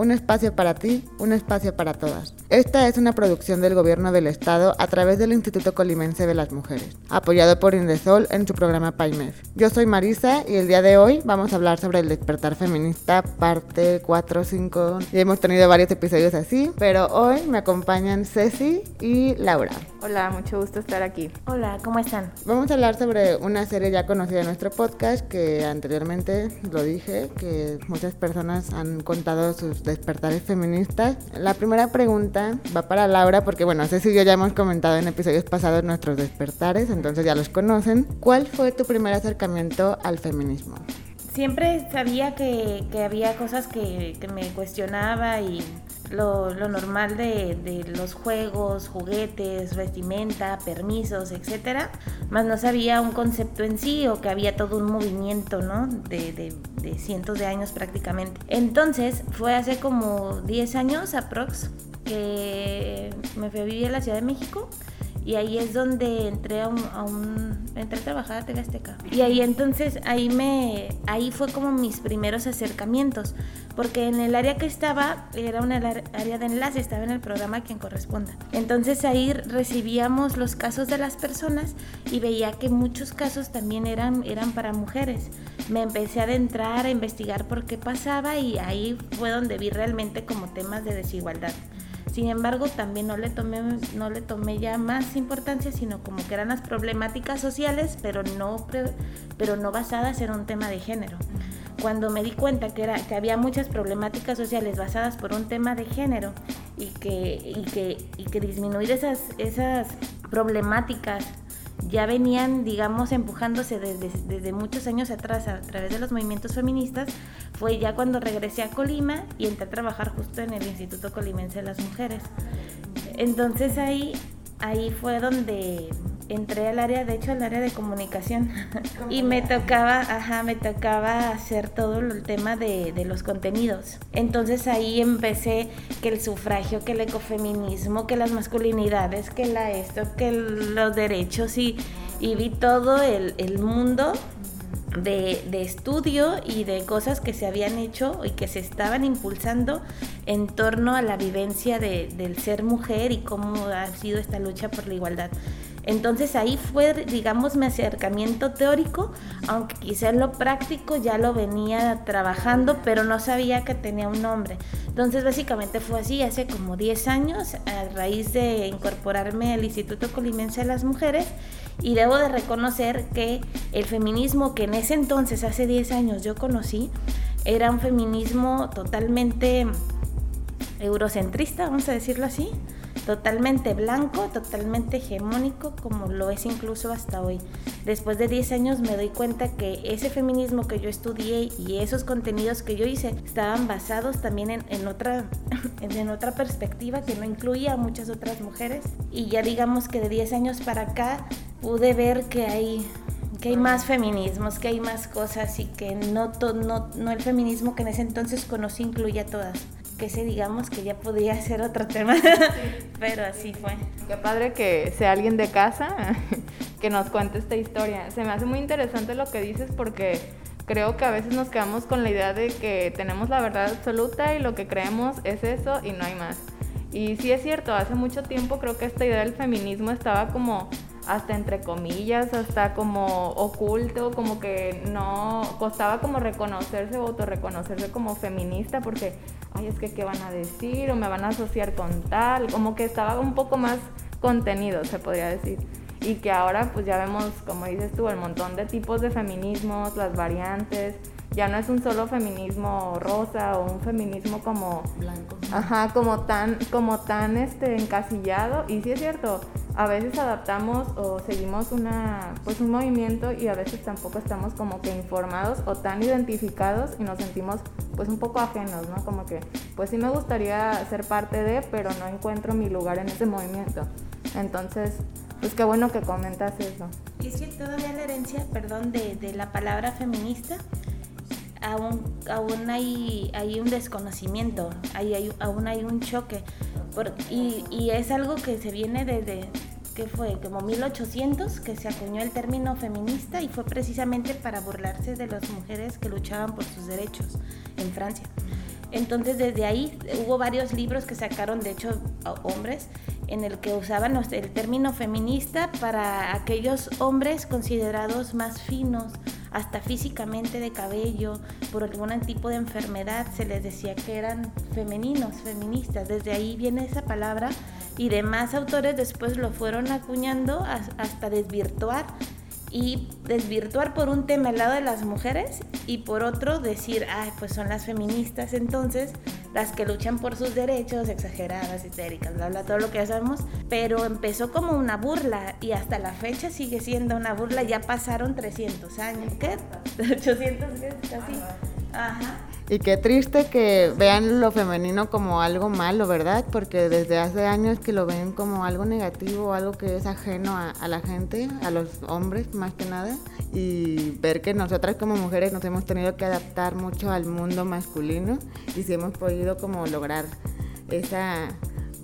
un espacio para ti, un espacio para todas. Esta es una producción del Gobierno del Estado a través del Instituto Colimense de las Mujeres, apoyado por Indesol en su programa PAIMEF. Yo soy Marisa y el día de hoy vamos a hablar sobre el despertar feminista, parte 4, 5. Ya hemos tenido varios episodios así, pero hoy me acompañan Ceci y Laura. Hola, mucho gusto estar aquí. Hola, ¿cómo están? Vamos a hablar sobre una serie ya conocida en nuestro podcast que anteriormente lo dije, que muchas personas han contado sus despertares feministas. La primera pregunta va para Laura porque bueno, Ceci yo ya hemos comentado en episodios pasados nuestros despertares, entonces ya los conocen. ¿Cuál fue tu primer acercamiento al feminismo? Siempre sabía que, que había cosas que, que me cuestionaba y lo, normal de, los juegos, juguetes, vestimenta, permisos, etcétera, más no sabía un concepto en sí o que había todo un movimiento, ¿no? De, cientos de años prácticamente. Entonces, fue hace como 10 años aprox que me fui a vivir a la Ciudad de México y ahí es donde entré a un entré a trabajar a TV Azteca. Y ahí entonces ahí me ahí fue como mis primeros acercamientos porque en el área que estaba era una área de enlace estaba en el programa quien corresponda. Entonces ahí recibíamos los casos de las personas y veía que muchos casos también eran eran para mujeres. Me empecé a adentrar a investigar por qué pasaba y ahí fue donde vi realmente como temas de desigualdad sin embargo, también no le tomé, no le tomé ya más importancia, sino como que eran las problemáticas sociales, pero no, pero no basadas en un tema de género. Cuando me di cuenta que, era, que había muchas problemáticas sociales basadas por un tema de género y que, y que, y que disminuir esas, esas problemáticas ya venían, digamos, empujándose desde, desde, muchos años atrás a través de los movimientos feministas, fue ya cuando regresé a Colima y entré a trabajar justo en el Instituto Colimense de las Mujeres. Entonces ahí, ahí fue donde entré al área, de hecho al área de comunicación y me tocaba, ajá, me tocaba hacer todo el tema de, de, los contenidos. Entonces ahí empecé que el sufragio, que el ecofeminismo, que las masculinidades, que la esto, que los derechos y, y vi todo el, el mundo de, estudio y de cosas que se habían hecho y que se estaban impulsando en torno a la vivencia de, del ser mujer y cómo ha sido esta lucha por la igualdad. Entonces ahí fue, digamos, mi acercamiento teórico, aunque quizás lo práctico ya lo venía trabajando, pero no sabía que tenía un nombre. Entonces básicamente fue así, hace como 10 años, a raíz de incorporarme al Instituto Colimense de las Mujeres, y debo de reconocer que el feminismo que en ese entonces, hace 10 años, yo conocí, era un feminismo totalmente eurocentrista, vamos a decirlo así, totalmente blanco, totalmente hegemónico, como lo es incluso hasta hoy. Después de 10 años me doy cuenta que ese feminismo que yo estudié y esos contenidos que yo hice estaban basados también en, en otra, en otra perspectiva que no incluía a muchas otras mujeres. Y ya digamos que de 10 años para acá pude ver que hay que hay más feminismos, que hay más cosas y que no, no, no el feminismo que en ese entonces conocí incluía todas. Que ese digamos que ya podía ser otro tema, pero así fue. Qué padre que sea alguien de casa que nos cuente esta historia. Se me hace muy interesante lo que dices porque creo que a veces nos quedamos con la idea de que tenemos la verdad absoluta y lo que creemos es eso y no hay más. Y sí es cierto, hace mucho tiempo creo que esta idea del feminismo estaba como hasta entre comillas, hasta como oculto, como que no costaba como reconocerse o autorreconocerse como feminista porque, ay, es que qué van a decir o me van a asociar con tal, como que estaba un poco más contenido, se podría decir. Y que ahora pues ya vemos, como dices tú, el montón de tipos de feminismos, las variantes, ya no es un solo feminismo rosa o un feminismo como blanco. ajá como tan como tan este encasillado. Y sí es cierto a veces adaptamos o seguimos una, pues un movimiento y a veces tampoco estamos como que informados o tan identificados y nos sentimos pues un poco ajenos, ¿no? Como que pues sí me gustaría ser parte de, pero no encuentro mi lugar en ese movimiento. Entonces, pues qué bueno que comentas eso. Y es que todavía la herencia, perdón, de, de la palabra feminista, aún, aún hay, hay un desconocimiento, hay, hay, aún hay un choque. Y, es algo que se viene desde, ¿qué fue? Como 1800 que se acuñó el término feminista y fue precisamente para burlarse de las mujeres que luchaban por sus derechos en Francia. Entonces desde ahí hubo varios libros que sacaron, de hecho, hombres, en el que usaban el término feminista para aquellos hombres considerados más finos, hasta físicamente de cabello, por algún tipo de enfermedad, se les decía que eran femeninos, feministas. Desde ahí viene esa palabra y demás autores después lo fueron acuñando hasta desvirtuar y desvirtuar por un tema el lado de las mujeres y por otro decir, ay, pues son las feministas entonces las que luchan por sus derechos, exageradas, histéricas, bla, bla, todo lo que ya sabemos, pero empezó como una burla y hasta la fecha sigue siendo una burla, ya pasaron 300 años, ¿qué? 800, ¿qué? Casi. Ajá. Y qué triste que vean lo femenino como algo malo, ¿verdad? Porque desde hace años que lo ven como algo negativo, algo que es ajeno a, la gente, a los hombres más que nada. Y ver que nosotras como mujeres nos hemos tenido que adaptar mucho al mundo masculino y si hemos podido como lograr esa,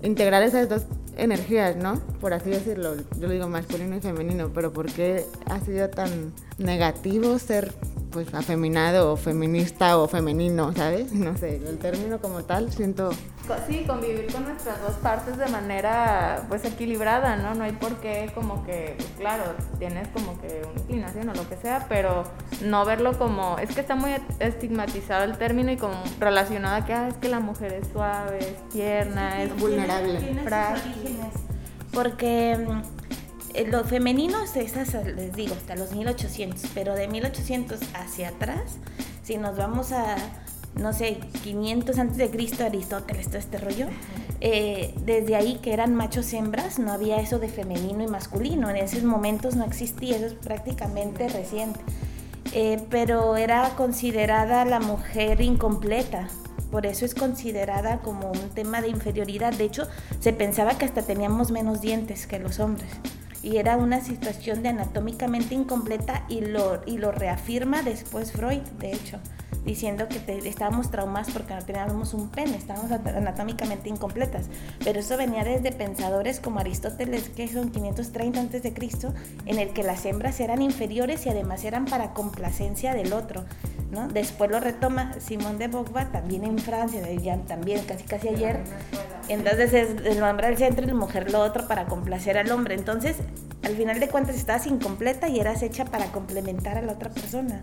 integrar esas dos energías, ¿no? Por así decirlo, yo digo masculino y femenino, pero ¿por qué ha sido tan negativo ser pues afeminado o feminista o femenino, ¿sabes? No sé, el término como tal siento... Sí, convivir con nuestras dos partes de manera pues equilibrada, ¿no? No hay por qué como que, pues, claro, tienes como que una inclinación o lo que sea, pero no verlo como, es que está muy estigmatizado el término y como relacionado a que ah, es que la mujer es suave, es tierna, es vulnerable, frágil. Porque eh, lo femenino es esas, les digo, hasta los 1800, pero de 1800 hacia atrás, si nos vamos a, no sé, 500 antes de Cristo, Aristóteles, todo este rollo, eh, desde ahí que eran machos hembras, no había eso de femenino y masculino, en esos momentos no existía, eso es prácticamente reciente. Eh, pero era considerada la mujer incompleta, por eso es considerada como un tema de inferioridad. De hecho, se pensaba que hasta teníamos menos dientes que los hombres y era una situación de anatómicamente incompleta y lo, y lo reafirma después Freud, de hecho, diciendo que estábamos traumados porque no teníamos un pene, estábamos anatómicamente incompletas. Pero eso venía desde pensadores como Aristóteles, que son 530 a.C., en el que las hembras eran inferiores y además eran para complacencia del otro. ¿no? Después lo retoma Simón de Beauvoir, también en Francia, también casi casi ayer. Entonces es el hombre al centro y la mujer lo otro para complacer al hombre. Entonces, al final de cuentas, estabas incompleta y eras hecha para complementar a la otra persona.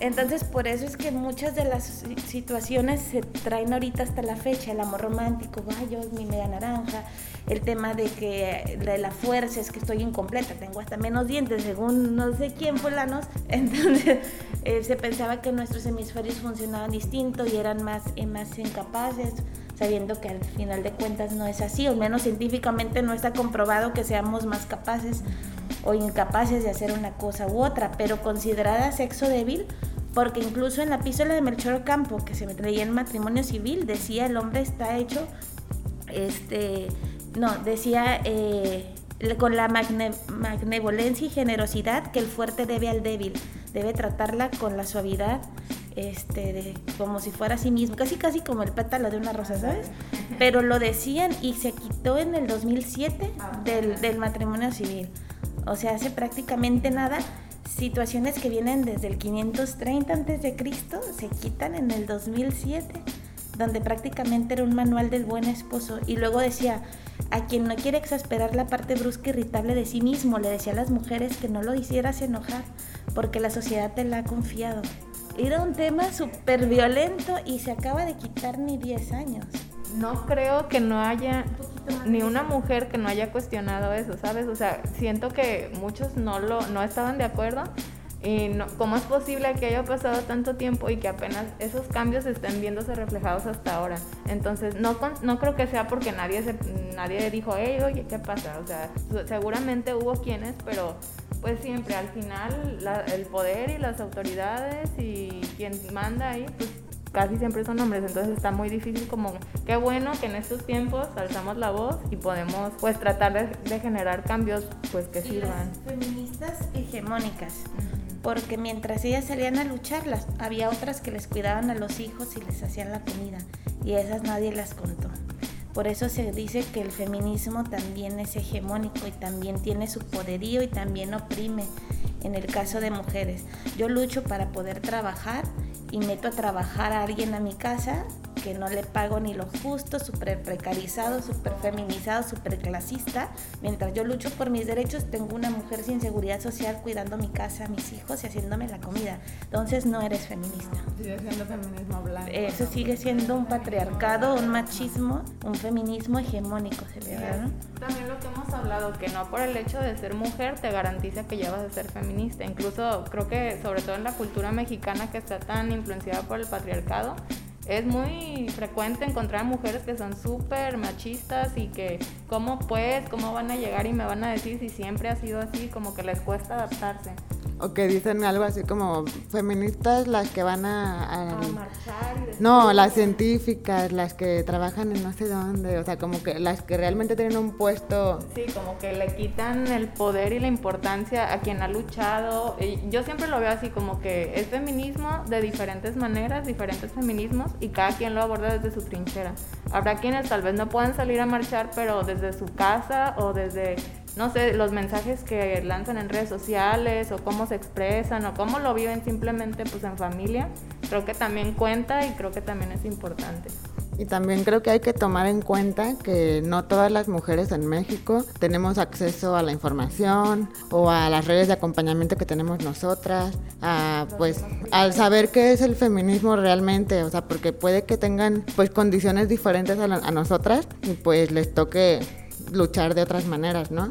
Entonces, por eso es que muchas de las situaciones se traen ahorita hasta la fecha, el amor romántico, yo mi media naranja, el tema de que de la fuerza es que estoy incompleta, tengo hasta menos dientes, según no sé quién fulanos, entonces eh, se pensaba que nuestros hemisferios funcionaban distinto y eran más, eh, más incapaces sabiendo que al final de cuentas no es así, o menos científicamente no está comprobado que seamos más capaces o incapaces de hacer una cosa u otra, pero considerada sexo débil, porque incluso en la epístola de Melchor Campo, que se traía en matrimonio civil, decía el hombre está hecho, este, no, decía eh, con la magne, magnevolencia y generosidad que el fuerte debe al débil, debe tratarla con la suavidad este, de, como si fuera a sí mismo, casi casi como el pétalo de una rosa, ¿sabes? Pero lo decían y se quitó en el 2007 del, del matrimonio civil. O sea, hace prácticamente nada. Situaciones que vienen desde el 530 antes de Cristo se quitan en el 2007, donde prácticamente era un manual del buen esposo. Y luego decía, a quien no quiere exasperar la parte brusca e irritable de sí mismo, le decía a las mujeres que no lo hicieras enojar, porque la sociedad te la ha confiado. Era un tema súper violento y se acaba de quitar ni 10 años. No creo que no haya ni una mujer que no haya cuestionado eso, ¿sabes? O sea, siento que muchos no lo no estaban de acuerdo Y no, ¿cómo es posible que haya pasado tanto tiempo y que apenas esos cambios estén viéndose reflejados hasta ahora? Entonces, no, no creo que sea porque nadie, se, nadie dijo, hey, oye, ¿qué pasa? O sea, seguramente hubo quienes, pero pues siempre al final el poder y las autoridades y quien manda ahí, pues casi siempre son hombres, entonces está muy difícil como, qué bueno que en estos tiempos alzamos la voz y podemos pues tratar de, generar cambios pues que sirvan. feministas hegemónicas porque mientras ellas salían a lucharlas, había otras que les cuidaban a los hijos y les hacían la comida, y esas nadie las contó. Por eso se dice que el feminismo también es hegemónico y también tiene su poderío y también oprime en el caso de mujeres. Yo lucho para poder trabajar y meto a trabajar a alguien a mi casa que no le pago ni lo justo, súper precarizado, súper feminizado, súper clasista. Mientras yo lucho por mis derechos, tengo una mujer sin seguridad social cuidando mi casa, mis hijos y haciéndome la comida. Entonces no eres feminista. Sigue siendo feminismo blanco. Eso sigue siendo un patriarcado, un machismo, un feminismo hegemónico, se le ¿no? También lo que hemos hablado, que no por el hecho de ser mujer te garantiza que ya vas a ser feminista. Incluso creo que sobre todo en la cultura mexicana que está tan influenciada por el patriarcado, es muy frecuente encontrar mujeres que son súper machistas y que, ¿cómo pues? ¿Cómo van a llegar y me van a decir si siempre ha sido así? Como que les cuesta adaptarse o que dicen algo así como feministas las que van a, a, marchar. no, las científicas, las que trabajan en no sé dónde, o sea, como que las que realmente tienen un puesto. Sí, como que le quitan el poder y la importancia a quien ha luchado. Y yo siempre lo veo así como que es feminismo de diferentes maneras, diferentes feminismos y cada quien lo aborda desde su trinchera. Habrá quienes tal vez no puedan salir a marchar, pero desde su casa o desde no sé, los mensajes que lanzan en redes sociales o cómo se expresan o cómo lo viven simplemente pues en familia, creo que también cuenta y creo que también es importante. Y también creo que hay que tomar en cuenta que no todas las mujeres en México tenemos acceso a la información o a las redes de acompañamiento que tenemos nosotras, a, pues al saber qué es el feminismo realmente, o sea, porque puede que tengan pues condiciones diferentes a, a nosotras y pues les toque luchar de otras maneras, ¿no?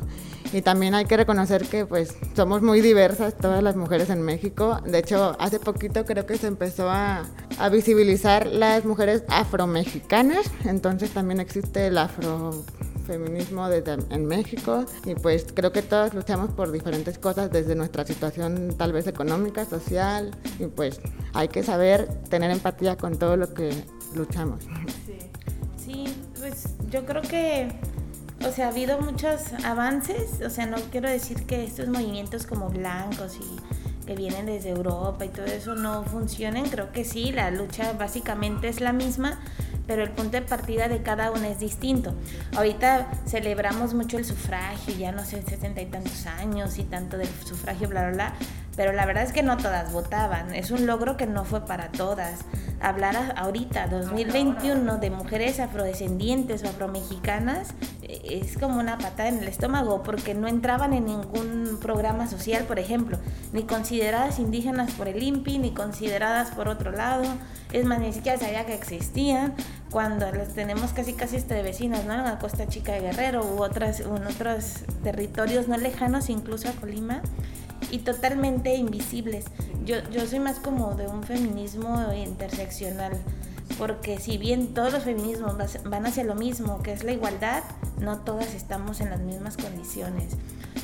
Y también hay que reconocer que pues somos muy diversas todas las mujeres en México. De hecho, hace poquito creo que se empezó a, a visibilizar las mujeres afromexicanas, entonces también existe el afrofeminismo desde, en México. Y pues creo que todas luchamos por diferentes cosas desde nuestra situación tal vez económica, social. Y pues hay que saber tener empatía con todo lo que luchamos. Sí, sí pues yo creo que o sea, ha habido muchos avances, o sea, no quiero decir que estos movimientos como blancos y que vienen desde Europa y todo eso no funcionen, creo que sí, la lucha básicamente es la misma, pero el punto de partida de cada uno es distinto. Ahorita celebramos mucho el sufragio, ya no sé, sesenta y tantos años y tanto del sufragio, bla, bla, bla, pero la verdad es que no todas votaban, es un logro que no fue para todas hablar ahorita, 2021, de mujeres afrodescendientes o afromexicanas, es como una patada en el estómago, porque no entraban en ningún programa social, por ejemplo, ni consideradas indígenas por el INPI, ni consideradas por otro lado, es más, ni siquiera sabía que existían, cuando las tenemos casi casi este de vecinas, ¿no? En la Costa Chica de Guerrero u otras, en otros territorios no lejanos, incluso a Colima y totalmente invisibles. Yo, yo soy más como de un feminismo interseccional, porque si bien todos los feminismos van hacia lo mismo, que es la igualdad, no todas estamos en las mismas condiciones.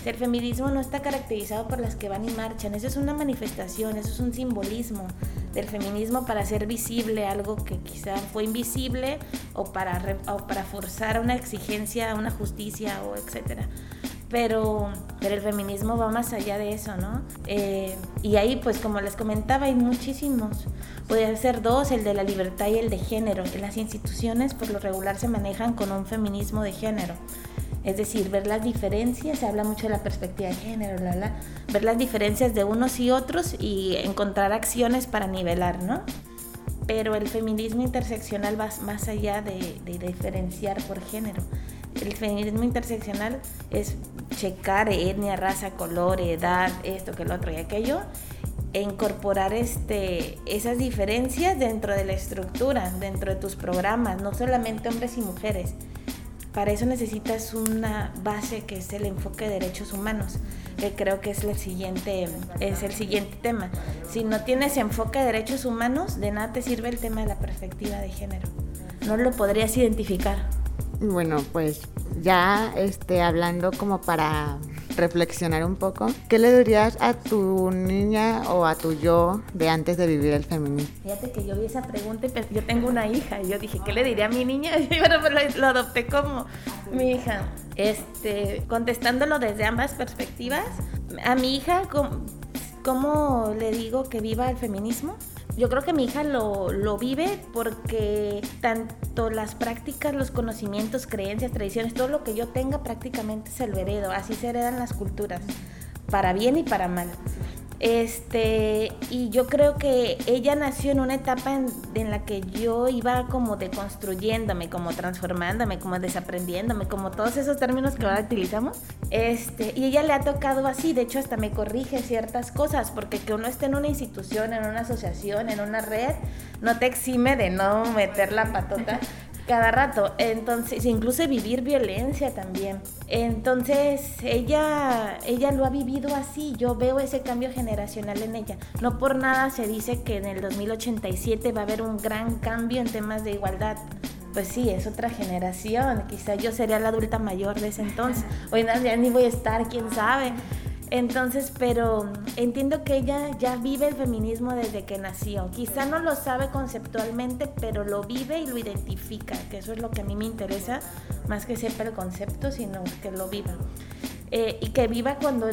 El feminismo no está caracterizado por las que van y marchan, eso es una manifestación, eso es un simbolismo del feminismo para hacer visible algo que quizá fue invisible o para, o para forzar una exigencia, una justicia o etcétera pero, pero el feminismo va más allá de eso, ¿no? Eh, y ahí, pues como les comentaba, hay muchísimos. Pueden ser dos, el de la libertad y el de género. En las instituciones, por lo regular, se manejan con un feminismo de género. Es decir, ver las diferencias, se habla mucho de la perspectiva de género, bla, bla, ver las diferencias de unos y otros y encontrar acciones para nivelar, ¿no? Pero el feminismo interseccional va más allá de, de diferenciar por género el feminismo interseccional es checar etnia, raza, color, edad, esto, que lo otro y aquello, e incorporar este, esas diferencias dentro de la estructura, dentro de tus programas, no solamente hombres y mujeres, para eso necesitas una base que es el enfoque de derechos humanos, que creo que es el siguiente, es el siguiente tema. Si no tienes enfoque de derechos humanos, de nada te sirve el tema de la perspectiva de género. No lo podrías identificar. Bueno, pues ya este, hablando como para reflexionar un poco, ¿qué le dirías a tu niña o a tu yo de antes de vivir el feminismo? Fíjate que yo vi esa pregunta y yo tengo una hija y yo dije, ¿qué le diría a mi niña? Y bueno, pues lo, adopté como mi hija. Este, contestándolo desde ambas perspectivas, a mi hija, ¿cómo le digo que viva el feminismo? Yo creo que mi hija lo, lo vive porque tanto las prácticas, los conocimientos, creencias, tradiciones, todo lo que yo tenga prácticamente se lo heredo. Así se heredan las culturas, para bien y para mal. Este, y yo creo que ella nació en una etapa en, la que yo iba como deconstruyéndome, como transformándome, como desaprendiéndome, como todos esos términos que ahora utilizamos. Este, y ella le ha tocado así, de hecho hasta me corrige ciertas cosas, porque que uno esté en una institución, en una asociación, en una red, no te exime de no meter la patota cada rato. Entonces, incluso vivir violencia también. Entonces, ella, ella lo ha vivido así. Yo veo ese cambio generacional en ella. No por nada se dice que en el 2087 va a haber un gran cambio en temas de igualdad. Pues sí, es otra generación. Quizá yo sería la adulta mayor de ese entonces. Hoy ya ni voy a estar, quién sabe. Entonces, pero entiendo que ella ya vive el feminismo desde que nació. Quizá no lo sabe conceptualmente, pero lo vive y lo identifica, que eso es lo que a mí me interesa, más que sepa el concepto, sino que lo viva. Eh, y que viva cuando,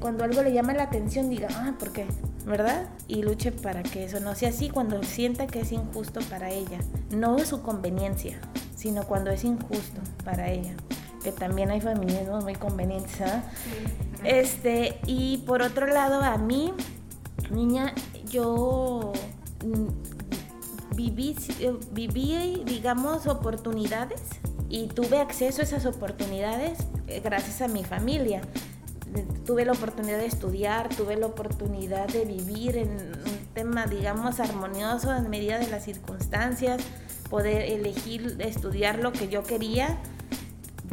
cuando algo le llama la atención, diga, ah, ¿por qué? ¿Verdad? Y luche para que eso no sea así cuando sienta que es injusto para ella. No es su conveniencia, sino cuando es injusto para ella que también hay feminismos muy convenientes. ¿ah? Este, y por otro lado, a mí, niña, yo mm, viví, viví, digamos, oportunidades y tuve acceso a esas oportunidades eh, gracias a mi familia. Tuve la oportunidad de estudiar, tuve la oportunidad de vivir en un tema, digamos, armonioso en medida de las circunstancias, poder elegir estudiar lo que yo quería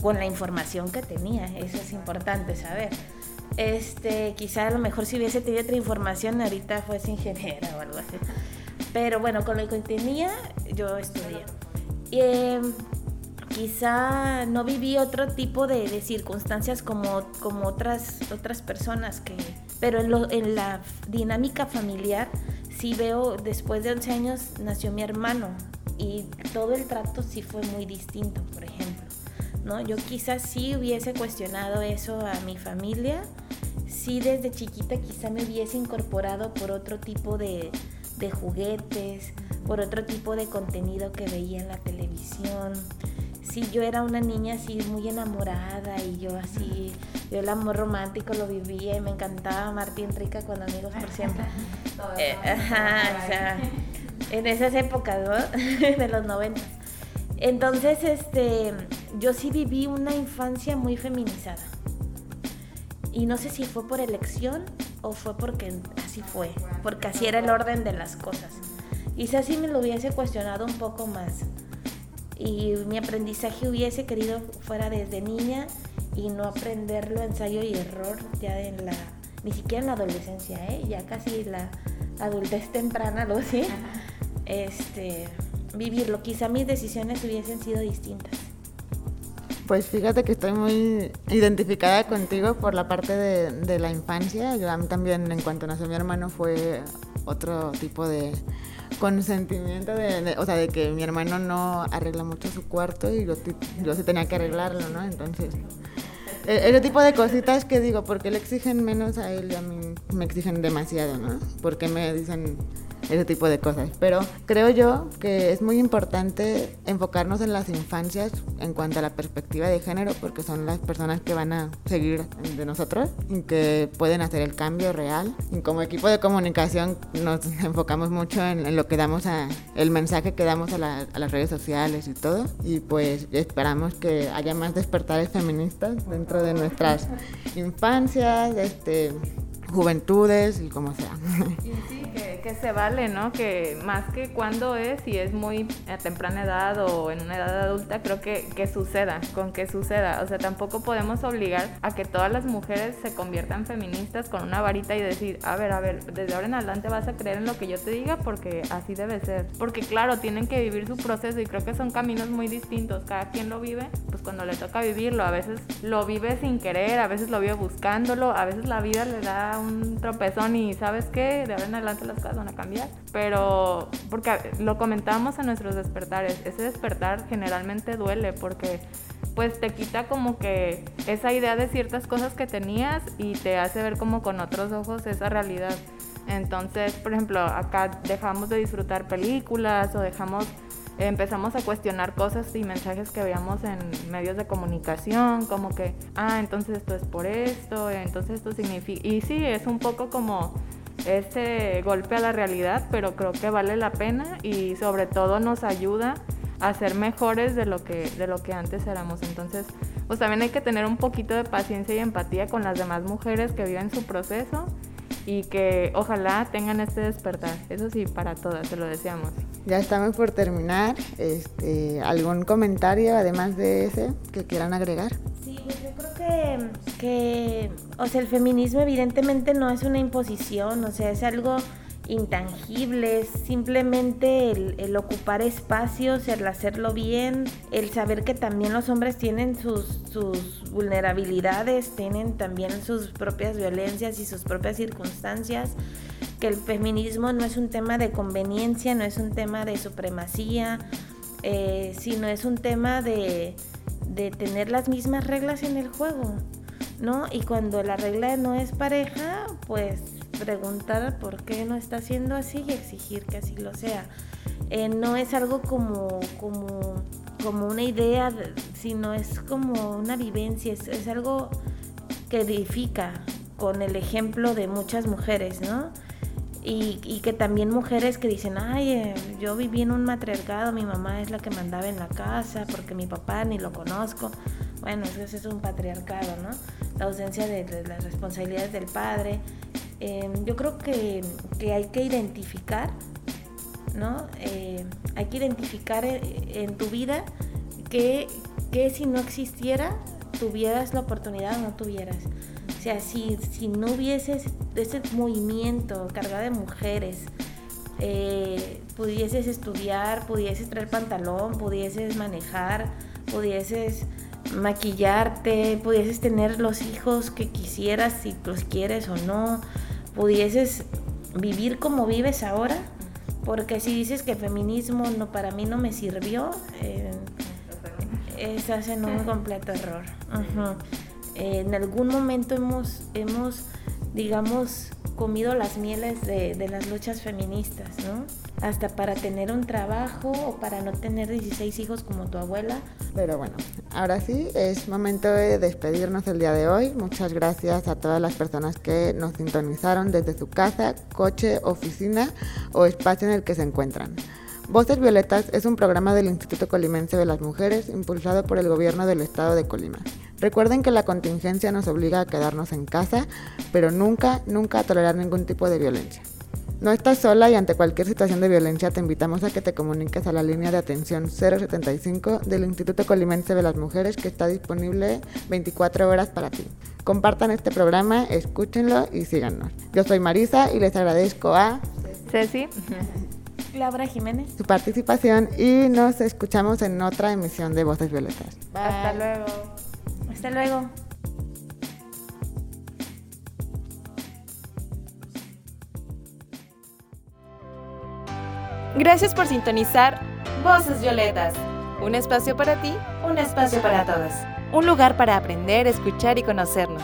con la información que tenía. Eso es importante saber. Este, quizá a lo mejor si hubiese tenido otra información ahorita fuese ingeniera o algo así. Pero bueno, con lo que tenía yo estudié. Em, quizá no viví otro tipo de, circunstancias como, como otras, otras personas que... Pero en, lo, en la dinámica familiar sí veo, después de 11 años nació mi hermano y todo el trato sí fue muy distinto, por ejemplo. ¿No? Yo quizás sí hubiese cuestionado eso a mi familia, sí desde chiquita quizá me hubiese incorporado por otro tipo de, juguetes, por otro tipo de contenido que veía en la televisión. Sí, yo era una niña así muy enamorada y yo así, yo el amor romántico lo vivía y me encantaba Martín Rica con amigos por siempre. Eh, ajá, o sea, en esas épocas, ¿no? de los 90. Entonces, este, yo sí viví una infancia muy feminizada. Y no sé si fue por elección o fue porque así fue, porque así era el orden de las cosas. Quizás si me lo hubiese cuestionado un poco más y mi aprendizaje hubiese querido fuera desde niña y no aprenderlo ensayo y error ya en la, ni siquiera en la adolescencia, ¿eh? ya casi la adultez temprana, lo sé, este, vivirlo. Quizá mis decisiones hubiesen sido distintas. Pues fíjate que estoy muy identificada contigo por la parte de, la infancia. Yo a mí también, en cuanto nació mi hermano, fue otro tipo de consentimiento, de, o sea, de que mi hermano no arregla mucho su cuarto y yo, yo sí tenía que arreglarlo, ¿no? Entonces, e, ese tipo de cositas que digo, porque le exigen menos a él y a mí me exigen demasiado, ¿no? Porque me dicen ese tipo de cosas. Pero creo yo que es muy importante enfocarnos en las infancias en cuanto a la perspectiva de género, porque son las personas que van a seguir de nosotros y que pueden hacer el cambio real. Y como equipo de comunicación nos enfocamos mucho en, lo que damos a, el mensaje que damos a, a las redes sociales y todo. Y pues esperamos que haya más despertares feministas dentro de nuestras infancias, este, juventudes y como sea. Y sí, que se vale, ¿no? Que más que cuando es, si es muy a temprana edad o en una edad adulta, creo que, que suceda, con que suceda. O sea, tampoco podemos obligar a que todas las mujeres se conviertan feministas con una varita y decir, a ver, a ver, desde ahora en adelante vas a creer en lo que yo te diga porque así debe ser. Porque claro, tienen que vivir su proceso y creo que son caminos muy distintos. Cada quien lo vive, pues cuando le toca vivirlo, a veces lo vive sin querer, a veces lo vive buscándolo, a veces la vida le da un tropezón y sabes qué, de ahora en adelante las cosas van a cambiar. Pero, porque lo comentamos en nuestros despertares, ese despertar generalmente duele porque pues te quita como que esa idea de ciertas cosas que tenías y te hace ver como con otros ojos esa realidad. Entonces, por ejemplo, acá dejamos de disfrutar películas o dejamos empezamos a cuestionar cosas y mensajes que veíamos en medios de comunicación, como que, ah, entonces esto es por esto, entonces esto significa... Y sí, es un poco como este golpe a la realidad, pero creo que vale la pena y sobre todo nos ayuda a ser mejores de lo que, de lo que antes éramos. Entonces, pues también hay que tener un poquito de paciencia y empatía con las demás mujeres que viven su proceso y que ojalá tengan este despertar. Eso sí, para todas, se lo deseamos. Ya estamos por terminar. Este, ¿Algún comentario además de ese que quieran agregar? Sí, pues yo creo que, o sea, el feminismo evidentemente no es una imposición, o sea, es algo intangibles, simplemente el, ocupar espacios, el hacerlo bien, el saber que también los hombres tienen sus, sus vulnerabilidades, tienen también sus propias violencias y sus propias circunstancias, que el feminismo no es un tema de conveniencia, no es un tema de supremacía, eh, sino es un tema de, de tener las mismas reglas en el juego. ¿No? Y cuando la regla no es pareja, pues preguntar por qué no está siendo así y exigir que así lo sea. Eh, no es algo como, como, como una idea, sino es como una vivencia, es, algo que edifica con el ejemplo de muchas mujeres, ¿no? Y, y, que también mujeres que dicen, ay, eh, yo viví en un matriarcado, mi mamá es la que mandaba en la casa, porque mi papá ni lo conozco. Bueno, eso, es un patriarcado, ¿no? La ausencia de las responsabilidades del padre, Em, yo creo que, hay que identificar, ¿no? Eh, hay que identificar eh, en, tu vida que, si no existiera, tuvieras la oportunidad o no tuvieras. O sea, si, si no hubieses ese movimiento cargado de mujeres, eh, pudieses estudiar, pudieses traer pantalón, pudieses manejar, pudieses maquillarte, pudieses tener los hijos que quisieras, si los quieres o no, pudieses vivir como vives ahora, porque si dices que el feminismo no, para mí no me sirvió, eh, es hacen un completo error. En algún momento hemos, hemos, digamos, comido las mieles de, de las luchas feministas, ¿no? hasta para tener un trabajo o para no tener 16 hijos como tu abuela. Pero bueno, ahora sí, es momento de despedirnos el día de hoy. Muchas gracias a todas las personas que nos sintonizaron desde su casa, coche, oficina o espacio en el que se encuentran. Voces Violetas es un programa del Instituto Colimense de las Mujeres impulsado por el gobierno del estado de Colima. Recuerden que la contingencia nos obliga a quedarnos en casa, pero nunca, nunca a tolerar ningún tipo de violencia. No estás sola y ante cualquier situación de violencia te invitamos a que te comuniques a la línea de atención 075 del Instituto Colimense de las Mujeres que está disponible 24 horas para ti. Compartan este programa, escúchenlo y síganos. Yo soy Marisa y les agradezco a Ceci, Laura Jiménez, su participación y nos escuchamos en otra emisión de Voces Violetas. Hasta luego. Hasta luego. Gracias por sintonizar Voces Violetas. Un espacio para ti, un espacio para todas. Un lugar para aprender, escuchar y conocernos.